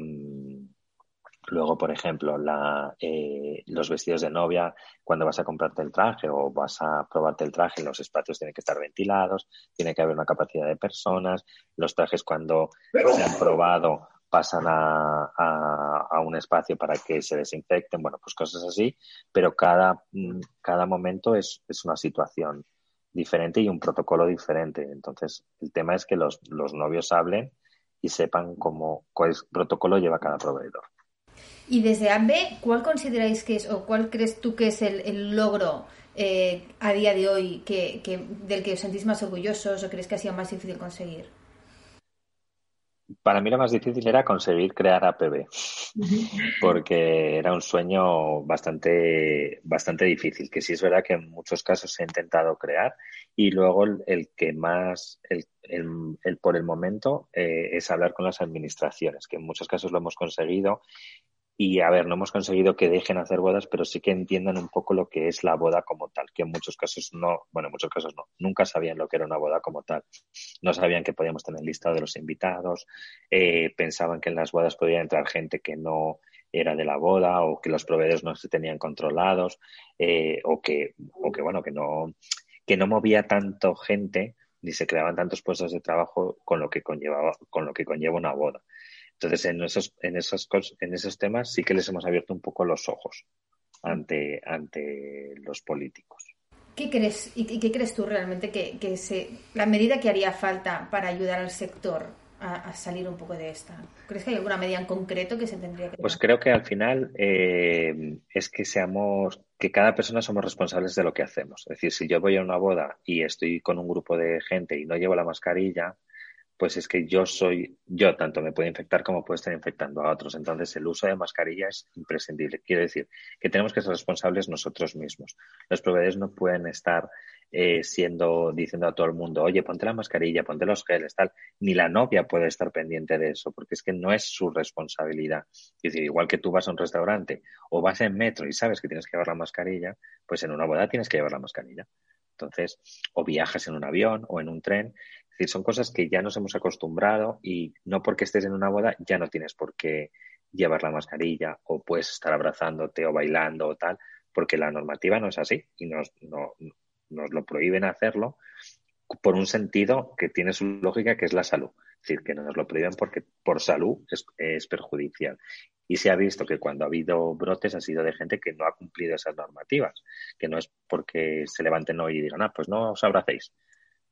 Luego, por ejemplo, la, eh, los vestidos de novia, cuando vas a comprarte el traje o vas a probarte el traje, los espacios tienen que estar ventilados, tiene que haber una capacidad de personas. Los trajes, cuando se han probado, pasan a, a, un espacio para que se desinfecten, bueno, pues cosas así, pero cada, mm, cada momento es, es una situación diferente y un protocolo diferente. Entonces, el tema es que los, los novios hablen y sepan cómo, cuál protocolo lleva cada proveedor. Y desde AMBE, ¿cuál consideráis que es o cuál crees tú que es el, logro eh, a día de hoy que, del que os sentís más orgullosos o crees que ha sido más difícil conseguir? Para mí lo más difícil era conseguir crear APB, porque era un sueño bastante, bastante difícil, que sí es verdad que en muchos casos he intentado crear y luego el, que más, el, el, por el momento, eh, es hablar con las administraciones, que en muchos casos lo hemos conseguido y a ver, no hemos conseguido que dejen hacer bodas, pero sí que entiendan un poco lo que es la boda como tal, que en muchos casos no, bueno, en muchos casos no, nunca sabían lo que era una boda como tal. No sabían que podíamos tener listado de los invitados, eh, pensaban que en las bodas podía entrar gente que no era de la boda o que los proveedores no se tenían controlados eh, o que, o que bueno, que no, que no movía tanto gente ni se creaban tantos puestos de trabajo con lo que conllevaba, con lo que conlleva una boda. Entonces, en esos, en esos, en esos temas sí que les hemos abierto un poco los ojos ante, ante los políticos. ¿Qué crees y qué crees tú realmente que, que se, la medida que haría falta para ayudar al sector a, salir un poco de esta? ¿Crees que hay alguna medida en concreto que se tendría que Pues creo que al final eh, es que seamos, que cada persona somos responsables de lo que hacemos. Es decir, si yo voy a una boda y estoy con un grupo de gente y no llevo la mascarilla, pues es que yo soy, yo tanto me puedo infectar como puedo estar infectando a otros. Entonces, el uso de mascarilla es imprescindible. Quiere decir que tenemos que ser responsables nosotros mismos. Los proveedores no pueden estar eh, siendo, diciendo a todo el mundo, oye, ponte la mascarilla, ponte los geles, tal. Ni la novia puede estar pendiente de eso, porque es que no es su responsabilidad. Es decir, igual que tú vas a un restaurante o vas en metro y sabes que tienes que llevar la mascarilla, pues en una boda tienes que llevar la mascarilla. Entonces, o viajas en un avión o en un tren decir, son cosas que ya nos hemos acostumbrado y no porque estés en una boda ya no tienes por qué llevar la mascarilla o puedes estar abrazándote o bailando o tal, porque la normativa no es así y nos, no, nos lo prohíben hacerlo por un sentido que tiene su lógica, que es la salud. Es decir, que no nos lo prohíben porque por salud es, es, perjudicial. Y se ha visto que cuando ha habido brotes ha sido de gente que no ha cumplido esas normativas, que no es porque se levanten hoy y digan, ah, pues no os abracéis,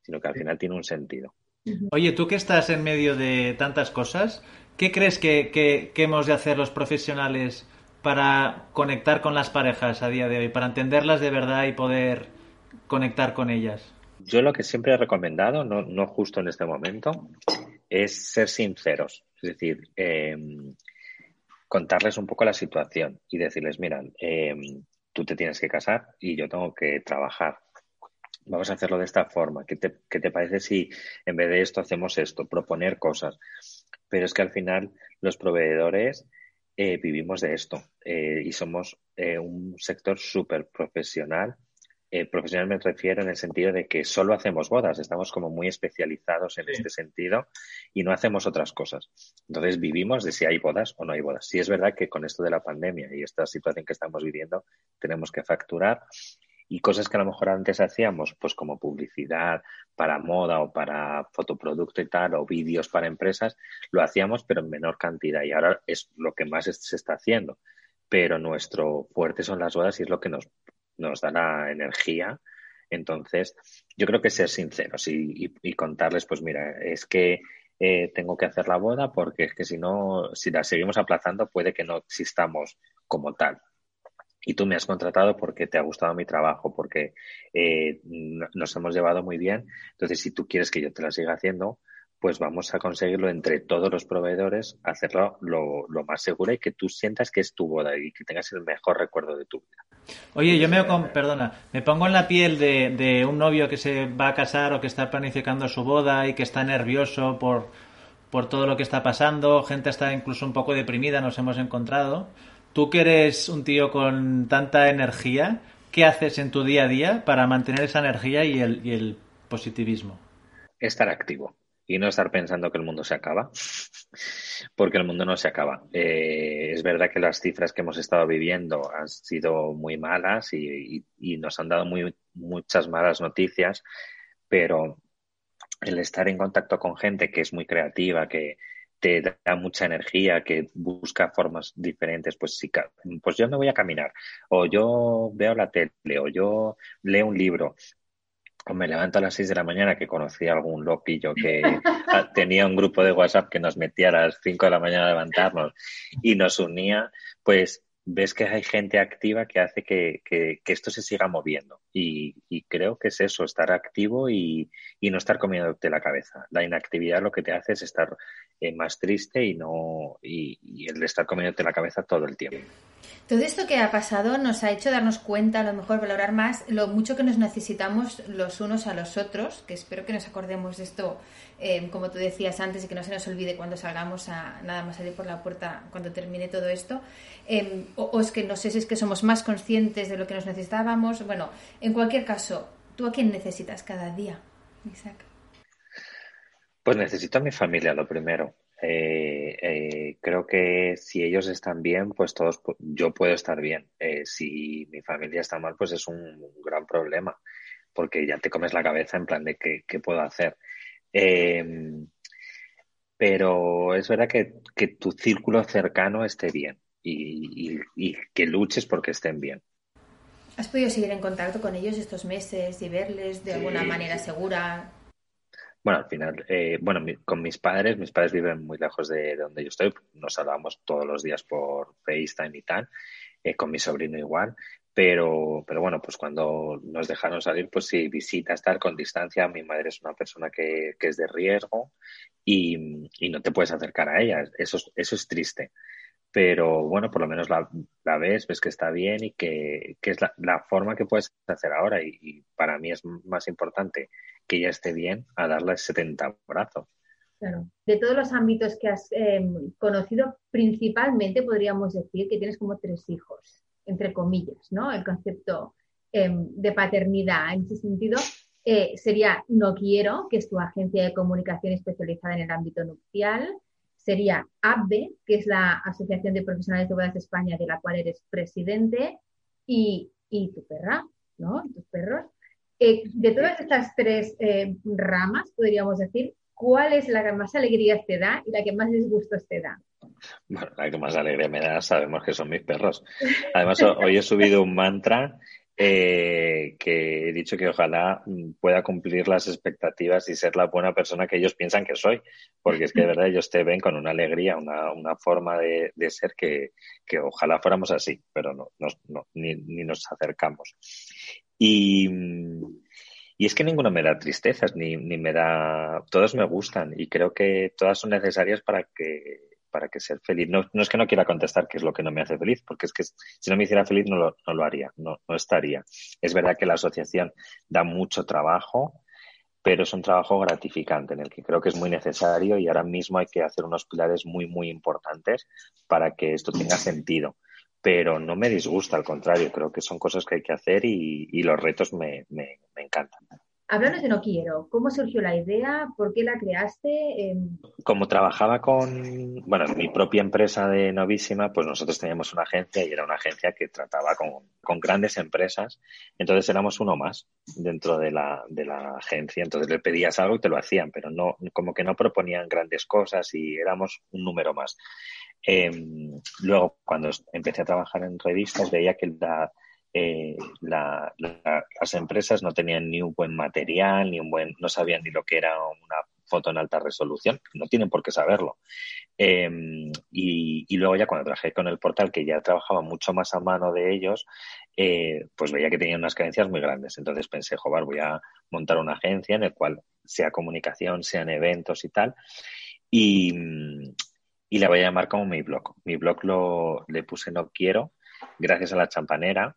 sino que al final tiene un sentido. Oye, tú que estás en medio de tantas cosas, ¿qué crees que, hemos de hacer los profesionales para conectar con las parejas a día de hoy, para entenderlas de verdad y poder conectar con ellas? Yo lo que siempre he recomendado, no, justo en este momento, es ser sinceros. Es decir, em, contarles un poco la situación y decirles, mira, em, tú te tienes que casar y yo tengo que trabajar vamos a hacerlo de esta forma. ¿Qué te, qué te parece si en vez de esto hacemos esto? Proponer cosas. Pero es que al final los proveedores eh, vivimos de esto eh, y somos eh, un sector súper profesional. profesional me refiero en el sentido de que solo hacemos bodas, estamos como muy especializados en este sentido y no hacemos otras cosas. Entonces vivimos de si hay bodas o no hay bodas. Sí es verdad que con esto de la pandemia y esta situación que estamos viviendo tenemos que facturar Y cosas que a lo mejor antes hacíamos, pues como publicidad para moda o para fotoproducto y tal, o vídeos para empresas, lo hacíamos pero en menor cantidad y ahora es lo que más se está haciendo. Pero nuestro fuerte son las bodas y es lo que nos, nos da la energía. Entonces, yo creo que ser sinceros y, contarles, pues mira, es que eh, tengo que hacer la boda porque es que si no, si la seguimos aplazando puede que no existamos como tal. Y tú me has contratado porque te ha gustado mi trabajo, porque eh, nos hemos llevado muy bien. Entonces, si tú quieres que yo te la siga haciendo, pues vamos a conseguirlo entre todos los proveedores, hacerlo lo, más seguro y que tú sientas que es tu boda y que tengas el mejor recuerdo de tu vida. Oye, yo me, perdona, me pongo en la piel de, de, un novio que se va a casar o que está planificando su boda y que está nervioso por, por todo lo que está pasando, gente está incluso un poco deprimida, nos hemos encontrado. Tú que eres un tío con tanta energía, ¿qué haces en tu día a día para mantener esa energía y el, positivismo? Estar activo y no estar pensando que el mundo se acaba, porque el mundo no se acaba. Eh, es verdad que las cifras que hemos estado viviendo han sido muy malas y, nos han dado muchas malas noticias, pero el estar en contacto con gente que es muy creativa, que te da mucha energía, que busca formas diferentes, pues sí, pues yo me voy a caminar, o yo veo la tele, o yo leo un libro, o me levanto a las 6 de la mañana que conocí a algún loquillo que *laughs* tenía un grupo de WhatsApp que nos metía a las 5 de la mañana a levantarnos y nos unía, pues ves que hay gente activa que hace que, esto se siga moviendo. Y, creo que es eso, estar activo y, no estar comiéndote la cabeza. La inactividad lo que te hace es estar eh, más triste y no y, y el de estar comiéndote la cabeza todo el tiempo. Todo esto que ha pasado nos ha hecho darnos cuenta, a lo mejor valorar más, lo mucho que nos necesitamos los unos a los otros, que espero que nos acordemos de esto, eh, como tú decías antes, y que no se nos olvide cuando salgamos a nada más salir por la puerta cuando termine todo esto. Em, o, es que no sé si es que somos más conscientes de lo que nos necesitábamos. Bueno, en cualquier caso, ¿tú a quién necesitas cada día, Isaac? Pues necesito a mi familia, lo primero. Eh, eh, creo que si ellos están bien, pues todos, yo puedo estar bien. Eh, si mi familia está mal, pues es un, gran problema, porque ya te comes la cabeza en plan de qué, puedo hacer. Em, pero es verdad que, tu círculo cercano esté bien y, y que luches porque estén bien. ¿Has podido seguir en contacto con ellos estos meses y verles de alguna manera segura? Bueno, al final, eh, bueno, con mis padres, mis padres viven muy lejos de, donde yo estoy, nos hablamos todos los días por FaceTime y tal, eh, con mi sobrino igual, pero, pero bueno, pues cuando nos dejaron salir, pues sí, visita, estar con distancia, mi madre es una persona que, que es de riesgo y, y, no te puedes acercar a ella, eso, eso es triste. Pero bueno, por lo menos la, ves, ves que está bien y que, que es la, forma que puedes hacer ahora. Y, para mí es más importante que ya esté bien a darle 70 brazos. Claro. De todos los ámbitos que has em, conocido, principalmente podríamos decir que tienes como tres hijos, entre comillas, ¿no? El concepto em, de paternidad en ese sentido eh, sería No Quiero, que es tu agencia de comunicación especializada en el ámbito nupcial. Sería ABBE, que es la Asociación de Profesionales de Bodas de España, de la cual eres presidente. Y, y tu perra, ¿no? Tus perros. Eh, de todas estas tres eh, ramas, podríamos decir, ¿cuál es la que más alegría te da y la que más disgustos te da? Bueno, la que más alegría me da sabemos que son mis perros. Además, hoy he subido un mantra eh, que he dicho que ojalá pueda cumplir las expectativas y ser la buena persona que ellos piensan que soy, porque es que de verdad ellos te ven con una alegría, una, una forma de, de ser que, que, ojalá fuéramos así, pero no, no ni, ni, nos acercamos. Y, y es que ninguno me da tristezas, ni, ni me da. Todos me gustan y creo que todas son necesarias para que para que ser feliz. No, no, es que no quiera contestar qué es lo que no me hace feliz, porque es que si no me hiciera feliz no lo, no lo haría, no, no estaría. Es verdad que la asociación da mucho trabajo, pero es un trabajo gratificante en el que creo que es muy necesario y ahora mismo hay que hacer unos pilares muy, muy importantes para que esto tenga sentido pero no me disgusta, al contrario, creo que son cosas que hay que hacer y, los retos me, me, encantan. Háblanos de No Quiero. ¿Cómo surgió la idea? ¿Por qué la creaste? Em, Como trabajaba con, bueno, mi propia empresa de Novísima, pues nosotros teníamos una agencia y era una agencia que trataba con, grandes empresas. Entonces éramos uno más dentro de la, de la agencia. Entonces le pedías algo y te lo hacían, pero no, como que no proponían grandes cosas y éramos un número más. Em, luego, cuando empecé a trabajar en revistas, veía que la, eh, las empresas no tenían ni un buen material, ni un buen, no sabían ni lo que era una foto en alta resolución, no tienen por qué saberlo. Em, y, luego ya cuando trabajé con el portal, que ya trabajaba mucho más a mano de ellos, eh, pues veía que tenían unas carencias muy grandes. Entonces pensé, joder, voy a montar una agencia en la cual sea comunicación, sean eventos y tal. Y, y la voy a llamar como mi blog. Mi blog lo, le puse No Quiero, gracias a la champanera,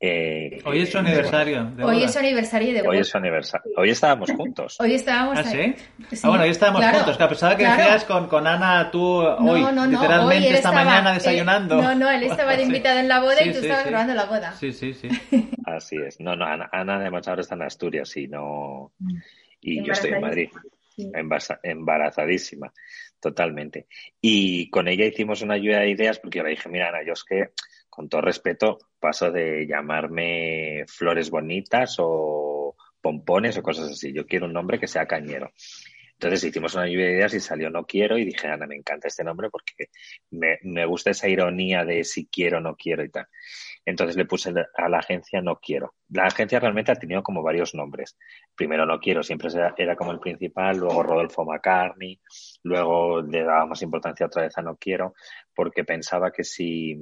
eh, hoy es su aniversario. hoy es su aniversario de Hoy es su aniversario. Hoy estábamos juntos. Hoy estábamos. ¿Ah, sí? Ah, bueno, hoy estábamos juntos. Que pensaba que decías con, con, Ana tú hoy, literalmente esta mañana desayunando. no, no, él estaba de *laughs* invitado en la boda y tú estabas grabando la boda. Sí, sí, sí. *laughs* Así es. No, no, Ana, Ana además ahora está en Asturias y no. Y yo estoy en Madrid. Embarazadísima, totalmente. Y con ella hicimos una lluvia de ideas porque yo le dije, mira, Ana, yo es que con todo respeto, paso de llamarme flores bonitas o pompones o cosas así. Yo quiero un nombre que sea cañero. Entonces hicimos una lluvia de ideas y salió No Quiero y dije, Ana, me encanta este nombre porque me, me gusta esa ironía de si quiero, no quiero y tal. Entonces le puse a la agencia No Quiero. La agencia realmente ha tenido como varios nombres. Primero No Quiero, siempre era como el principal, luego Rodolfo McCartney, luego le daba más importancia otra vez a No Quiero porque pensaba que si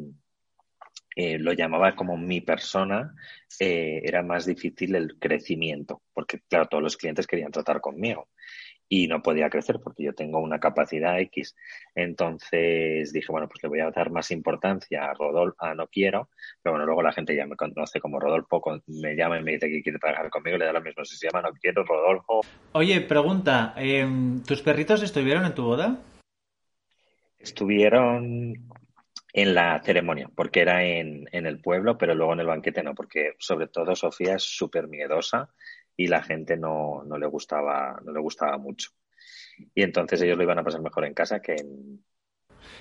eh, lo llamaba como mi persona, eh, era más difícil el crecimiento, porque claro, todos los clientes querían tratar conmigo y no podía crecer porque yo tengo una capacidad X. Entonces dije, bueno, pues le voy a dar más importancia a Rodolfo, a No Quiero, pero bueno, luego la gente ya me conoce como Rodolfo, me llama y me dice que quiere trabajar conmigo, le da lo mismo si se llama No Quiero, Rodolfo. Oye, pregunta, em, ¿tus perritos estuvieron en tu boda? Estuvieron en la ceremonia, porque era en, en, el pueblo, pero luego en el banquete no, porque sobre todo Sofía es súper miedosa y la gente no, no, le gustaba, no le gustaba mucho. Y entonces ellos lo iban a pasar mejor en casa que en...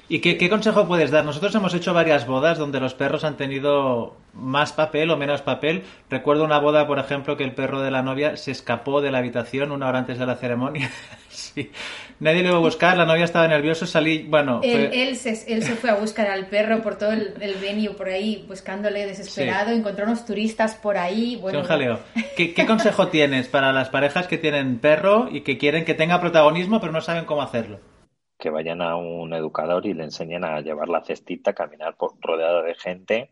¿Y qué, qué consejo puedes dar? Nosotros hemos hecho varias bodas donde los perros han tenido más papel o menos papel. Recuerdo una boda, por ejemplo, que el perro de la novia se escapó de la habitación una hora antes de la ceremonia. *laughs* sí. Nadie lo iba a buscar, la novia estaba nerviosa, salí, bueno... Él, se, él se, fue a buscar al perro por todo el, el venue, por ahí, buscándole desesperado, encontró unos turistas por ahí, bueno... jaleo. ¿Qué, ¿Qué consejo tienes para las parejas que tienen perro y que quieren que tenga protagonismo pero no saben cómo hacerlo? Que vayan a un educador y le enseñen a llevar la cestita, caminar por, rodeado de gente,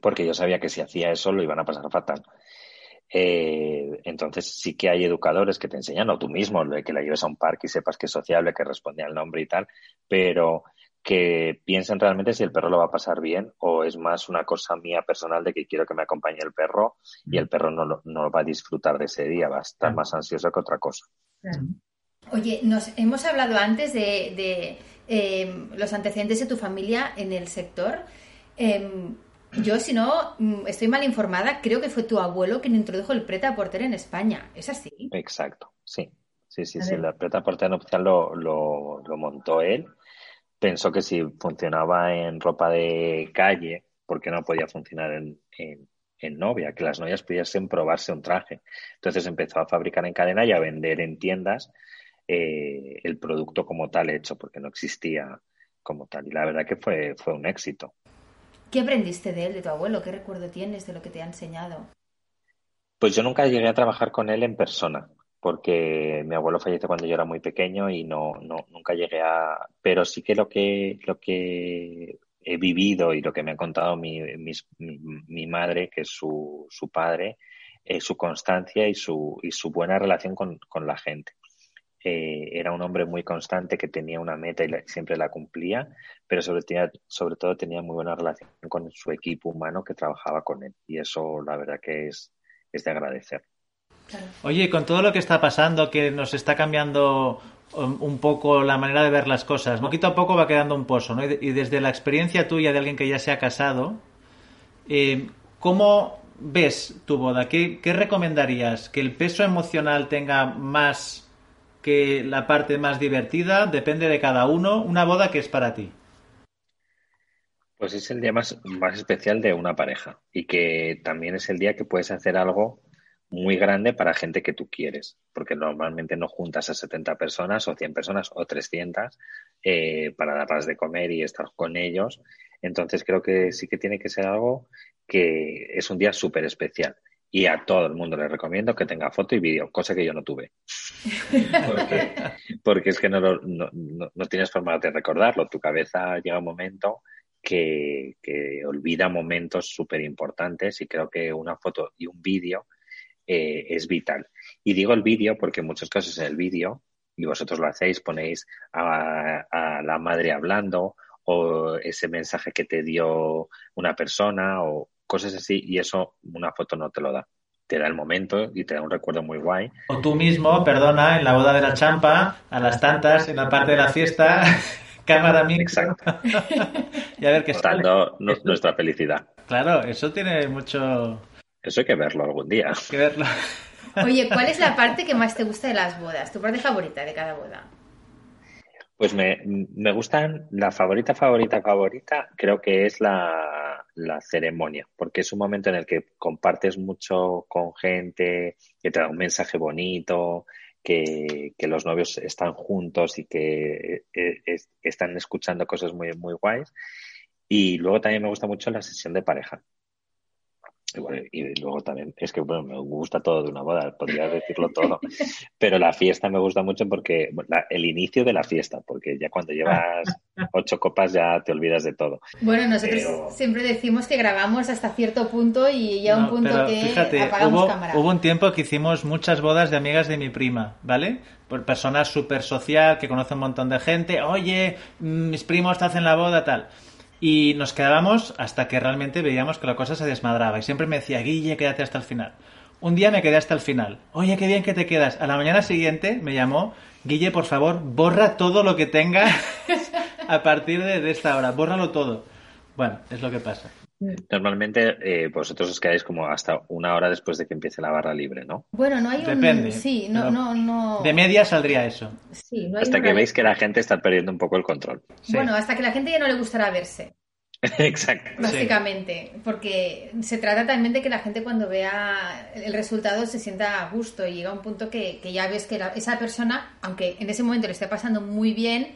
porque yo sabía que si hacía eso lo iban a pasar fatal. Eh, entonces sí que hay educadores que te enseñan, o tú mismo, que la lleves a un parque y sepas que es sociable, que responde al nombre y tal, pero que piensen realmente si el perro lo va a pasar bien o es más una cosa mía personal de que quiero que me acompañe el perro y el perro no lo, no va a disfrutar de ese día, va a estar más ansioso que otra cosa. Oye, nos hemos hablado antes de, eh, los antecedentes de tu familia en el sector. Em, yo, si no mm, estoy mal informada, creo que fue tu abuelo quien introdujo el preta porter en España. ¿Es así? Exacto, sí. Sí, sí, sí. El preta porter nupcial lo, lo, lo montó él. Pensó que si funcionaba en ropa de calle, ¿por qué no podía funcionar en, en, novia? Que las novias pudiesen probarse un traje. Entonces empezó a fabricar en cadena y a vender en tiendas eh, el producto como tal hecho, porque no existía como tal. Y la verdad que fue, fue un éxito. ¿Qué aprendiste de él, de tu abuelo? ¿Qué recuerdo tienes de lo que te ha enseñado? Pues yo nunca llegué a trabajar con él en persona, porque mi abuelo falleció cuando yo era muy pequeño y no, no nunca llegué a. Pero sí que lo que lo que he vivido y lo que me ha contado mi, mi, madre, que es su, su padre, es su constancia y su, y su buena relación con, con la gente. Era un hombre muy constante que tenía una meta y siempre la cumplía, pero sobre, sobre todo tenía muy buena relación con su equipo humano que trabajaba con él. Y eso la verdad que es, es de agradecer. Oye, con todo lo que está pasando, que nos está cambiando um, un poco la manera de ver las cosas, poquito a poco va quedando un pozo, ¿no? Y desde la experiencia tuya de alguien que ya se ha casado, eh, ¿cómo ves tu boda? ¿Qué, ¿Qué recomendarías? ¿Que el peso emocional tenga más que la parte más divertida? Depende de cada uno. Una boda que es para ti. Pues es el día más, más especial de una pareja y que también es el día que puedes hacer algo muy grande para gente que tú quieres, porque normalmente no juntas a 70 personas o 100 personas o 300 eh, para darlas de comer y estar con ellos. Entonces creo que sí que tiene que ser algo que es un día súper especial. Y a todo el mundo le recomiendo que tenga foto y vídeo, cosa que yo no tuve. *laughs* Porque, es que no, no, no, tienes forma de recordarlo. Tu cabeza llega un momento que, olvida momentos súper importantes y creo que una foto y un vídeo eh, es vital. Y digo el vídeo porque en muchos casos en el vídeo, y vosotros lo hacéis, ponéis a, a la madre hablando o ese mensaje que te dio una persona o cosas así y eso una foto no te lo da. Te da el momento y te da un recuerdo muy guay. O tú mismo, perdona, en la boda de la champa, a las tantas, en la parte de la fiesta, *laughs* cámara mía. Exacto. *laughs* y a ver qué está. Dando nuestra felicidad. Claro, eso tiene mucho... Eso hay que verlo algún día. Hay que verlo. *laughs* Oye, ¿cuál es la parte que más te gusta de las bodas? ¿Tu parte favorita de cada boda? Pues me, me gustan, la favorita, favorita, favorita, creo que es la, la, ceremonia, porque es un momento en el que compartes mucho con gente, que te da un mensaje bonito, que, que los novios están juntos y que eh, están escuchando cosas muy, muy guays. Y luego también me gusta mucho la sesión de pareja, y, luego también, es que bueno, me gusta todo de una boda, podría decirlo todo, *laughs* pero la fiesta me gusta mucho porque el inicio de la fiesta, porque ya cuando llevas ocho copas ya te olvidas de todo. Bueno, nosotros siempre decimos que grabamos hasta cierto punto y ya un punto que fíjate, apagamos hubo, cámara. Hubo un tiempo que hicimos muchas bodas de amigas de mi prima, ¿vale? Por personas súper social que conocen un montón de gente, oye, mm, mis primos te hacen la boda, tal. Y nos quedábamos hasta que realmente veíamos que la cosa se desmadraba. Y siempre me decía, Guille, quédate hasta el final. Un día me quedé hasta el final. Oye, qué bien que te quedas. A la mañana siguiente me llamó, Guille, por favor, borra todo lo que tenga *laughs* a partir de, esta hora. Bórralo todo. Bueno, es lo que pasa. Normalmente eh, vosotros os quedáis como hasta una hora después de que empiece la barra libre, ¿no? Bueno, no hay Depende. Sí, no, no, no... De media saldría eso. Sí, no hasta que veis que la gente está perdiendo un poco el control. Bueno, hasta que la gente ya no le gustará verse. *laughs* Exacto. Básicamente, porque se trata también de que la gente cuando vea el resultado se sienta a gusto y llega a un punto que, ya ves que esa persona, aunque en ese momento le esté pasando muy bien,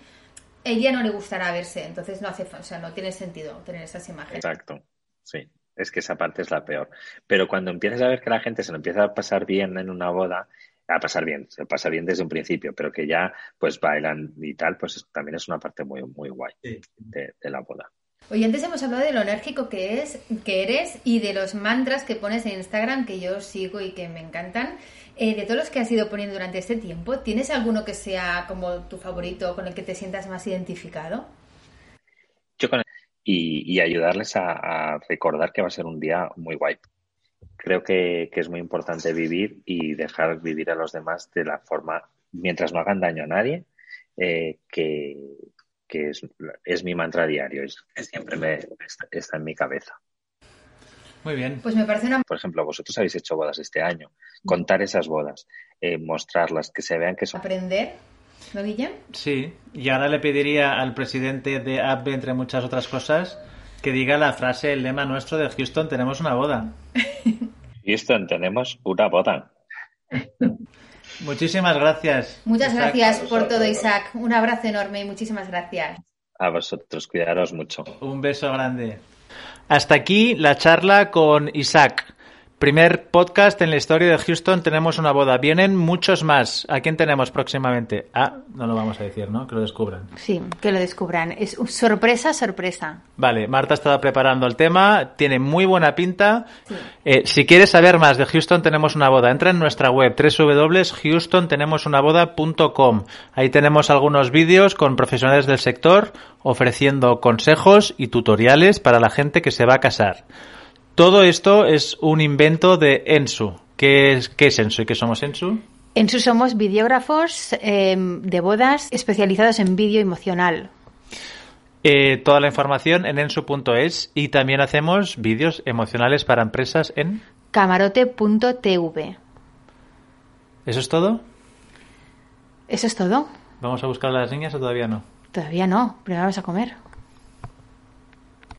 ella no le gustará verse, entonces no hace, o sea, no tiene sentido tener esas imágenes. Exacto. Sí, es que esa parte es la peor. Pero cuando empiezas a ver que la gente se lo empieza a pasar bien en una boda, a pasar bien, se pasa bien desde un principio, pero que ya pues bailan y tal, pues también es una parte muy, muy guay de, la boda. Oye, antes hemos hablado de lo enérgico que es, que eres y de los mantras que pones en Instagram que yo sigo y que me encantan. Eh, de todos los que has ido poniendo durante este tiempo, ¿tienes alguno que sea como tu favorito, con el que te sientas más identificado? Con y, ayudarles a, recordar que va a ser un día muy guay. Creo que, es muy importante vivir y dejar vivir a los demás de la forma, mientras no hagan daño a nadie, eh, que, es, mi mantra diario, es, siempre me, está, en mi cabeza. Muy bien. Pues me parece una... Por ejemplo, vosotros habéis hecho bodas este año. Contar esas bodas, eh, mostrarlas, que se vean que son... Aprender ¿No, Sí, y ahora le pediría al presidente de APBE, entre muchas otras cosas, que diga la frase, el lema nuestro de Houston, tenemos una boda. *laughs* Houston, tenemos una boda. *laughs* Muchísimas gracias. Muchas gracias por todo, Isaac. Un abrazo enorme y muchísimas gracias. A vosotros, cuidaros mucho. Un beso grande. Hasta aquí la charla con Isaac. Primer podcast en la historia de Houston, tenemos una boda. Vienen muchos más. ¿A quién tenemos próximamente? Ah, no lo vamos a decir, ¿no? Que lo descubran. Sí, que lo descubran. Es sorpresa, sorpresa. Vale, Marta estaba preparando el tema, tiene muy buena pinta. Eh, si quieres saber más de Houston, tenemos una boda. Entra en nuestra web www.houstontenemosunaboda.com. Ahí tenemos algunos vídeos con profesionales del sector ofreciendo consejos y tutoriales para la gente que se va a casar. Todo esto es un invento de Ensu. ¿Qué es, qué es Ensu y qué somos Ensu? Ensu somos videógrafos em, de bodas especializados en vídeo emocional. Eh, toda la información en ensu.es y también hacemos vídeos emocionales para empresas en camarote.tv. ¿Eso es todo? ¿Eso es todo? ¿Vamos a buscar a las niñas o todavía no? Todavía no, primero vamos a comer.